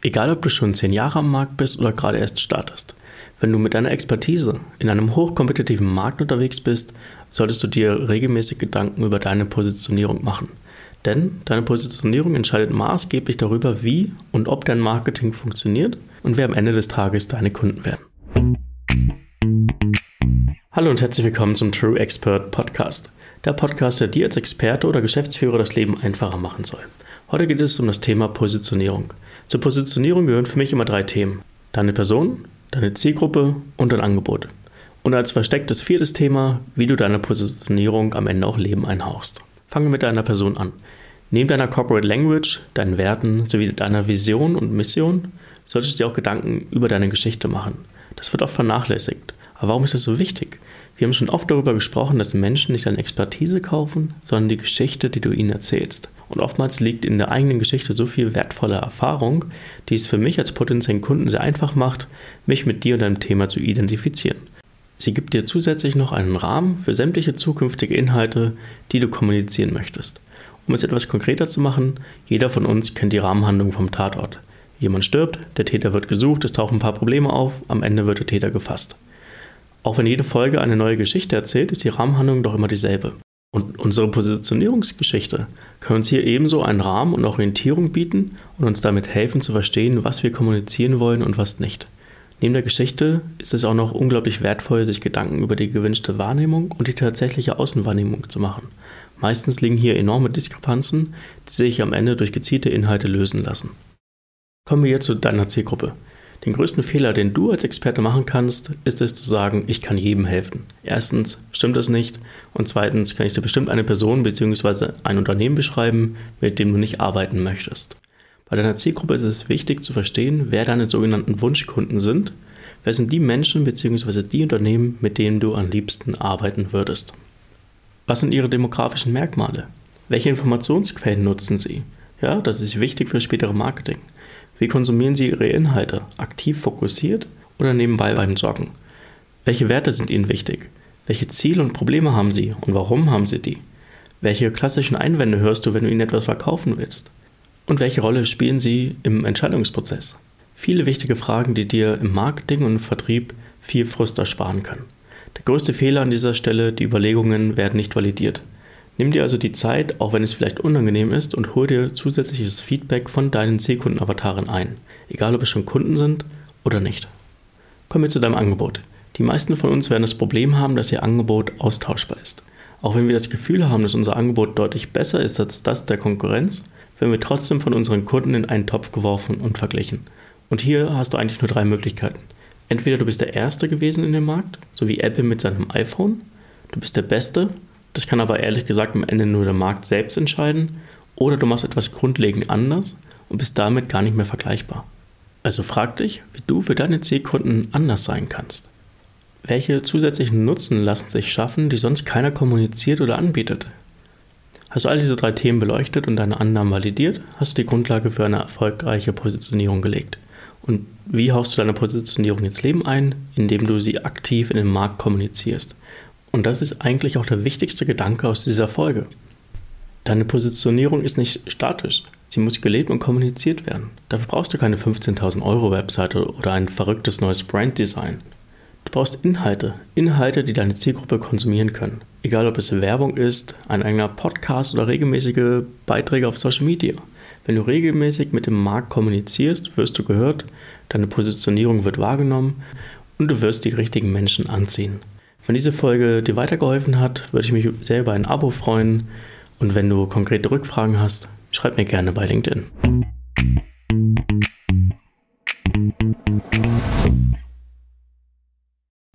Egal, ob du schon zehn Jahre am Markt bist oder gerade erst startest. Wenn du mit deiner Expertise in einem hochkompetitiven Markt unterwegs bist, solltest du dir regelmäßig Gedanken über deine Positionierung machen. Denn deine Positionierung entscheidet maßgeblich darüber, wie und ob dein Marketing funktioniert und wer am Ende des Tages deine Kunden werden. Hallo und herzlich willkommen zum True Expert Podcast. Der Podcast, der dir als Experte oder Geschäftsführer das Leben einfacher machen soll. Heute geht es um das Thema Positionierung. Zur Positionierung gehören für mich immer drei Themen. Deine Person, deine Zielgruppe und dein Angebot. Und als verstecktes viertes Thema, wie du deine Positionierung am Ende auch Leben einhauchst. Fangen wir mit deiner Person an. Neben deiner Corporate Language, deinen Werten sowie deiner Vision und Mission solltest du dir auch Gedanken über deine Geschichte machen. Das wird oft vernachlässigt. Aber warum ist das so wichtig? Wir haben schon oft darüber gesprochen, dass Menschen nicht deine Expertise kaufen, sondern die Geschichte, die du ihnen erzählst. Und oftmals liegt in der eigenen Geschichte so viel wertvolle Erfahrung, die es für mich als potenziellen Kunden sehr einfach macht, mich mit dir und deinem Thema zu identifizieren. Sie gibt dir zusätzlich noch einen Rahmen für sämtliche zukünftige Inhalte, die du kommunizieren möchtest. Um es etwas konkreter zu machen, jeder von uns kennt die Rahmenhandlung vom Tatort. Jemand stirbt, der Täter wird gesucht, es tauchen ein paar Probleme auf, am Ende wird der Täter gefasst. Auch wenn jede Folge eine neue Geschichte erzählt, ist die Rahmenhandlung doch immer dieselbe. Und unsere Positionierungsgeschichte kann uns hier ebenso einen Rahmen und Orientierung bieten und uns damit helfen zu verstehen, was wir kommunizieren wollen und was nicht. Neben der Geschichte ist es auch noch unglaublich wertvoll, sich Gedanken über die gewünschte Wahrnehmung und die tatsächliche Außenwahrnehmung zu machen. Meistens liegen hier enorme Diskrepanzen, die sich am Ende durch gezielte Inhalte lösen lassen. Kommen wir jetzt zu deiner Zielgruppe. Den größten Fehler, den du als Experte machen kannst, ist es zu sagen, ich kann jedem helfen. Erstens stimmt das nicht und zweitens kann ich dir bestimmt eine Person bzw. ein Unternehmen beschreiben, mit dem du nicht arbeiten möchtest. Bei deiner Zielgruppe ist es wichtig zu verstehen, wer deine sogenannten Wunschkunden sind, wer sind die Menschen bzw. die Unternehmen, mit denen du am liebsten arbeiten würdest. Was sind ihre demografischen Merkmale? Welche Informationsquellen nutzen sie? Ja, das ist wichtig für spätere Marketing. Wie konsumieren Sie Ihre Inhalte? Aktiv fokussiert oder nebenbei beim Joggen? Welche Werte sind Ihnen wichtig? Welche Ziele und Probleme haben Sie und warum haben Sie die? Welche klassischen Einwände hörst du, wenn du ihnen etwas verkaufen willst? Und welche Rolle spielen sie im Entscheidungsprozess? Viele wichtige Fragen, die dir im Marketing und im Vertrieb viel Frust ersparen können. Der größte Fehler an dieser Stelle, die Überlegungen werden nicht validiert. Nimm dir also die Zeit, auch wenn es vielleicht unangenehm ist, und hol dir zusätzliches Feedback von deinen Zielkundenavataren ein, egal ob es schon Kunden sind oder nicht. Kommen wir zu deinem Angebot. Die meisten von uns werden das Problem haben, dass ihr Angebot austauschbar ist. Auch wenn wir das Gefühl haben, dass unser Angebot deutlich besser ist als das der Konkurrenz, werden wir trotzdem von unseren Kunden in einen Topf geworfen und verglichen. Und hier hast du eigentlich nur drei Möglichkeiten. Entweder du bist der Erste gewesen in dem Markt, so wie Apple mit seinem iPhone, du bist der Beste das kann aber ehrlich gesagt am Ende nur der Markt selbst entscheiden oder du machst etwas grundlegend anders und bist damit gar nicht mehr vergleichbar. Also frag dich, wie du für deine Zielkunden anders sein kannst. Welche zusätzlichen Nutzen lassen sich schaffen, die sonst keiner kommuniziert oder anbietet? Hast du all diese drei Themen beleuchtet und deine Annahmen validiert, hast du die Grundlage für eine erfolgreiche Positionierung gelegt. Und wie haust du deine Positionierung ins Leben ein? Indem du sie aktiv in den Markt kommunizierst. Und das ist eigentlich auch der wichtigste Gedanke aus dieser Folge. Deine Positionierung ist nicht statisch. Sie muss gelebt und kommuniziert werden. Dafür brauchst du keine 15.000 Euro Webseite oder ein verrücktes neues Branddesign. Du brauchst Inhalte, Inhalte, die deine Zielgruppe konsumieren können. Egal ob es Werbung ist, ein eigener Podcast oder regelmäßige Beiträge auf Social Media. Wenn du regelmäßig mit dem Markt kommunizierst, wirst du gehört, deine Positionierung wird wahrgenommen und du wirst die richtigen Menschen anziehen. Wenn diese Folge dir weitergeholfen hat, würde ich mich sehr über ein Abo freuen. Und wenn du konkrete Rückfragen hast, schreib mir gerne bei LinkedIn.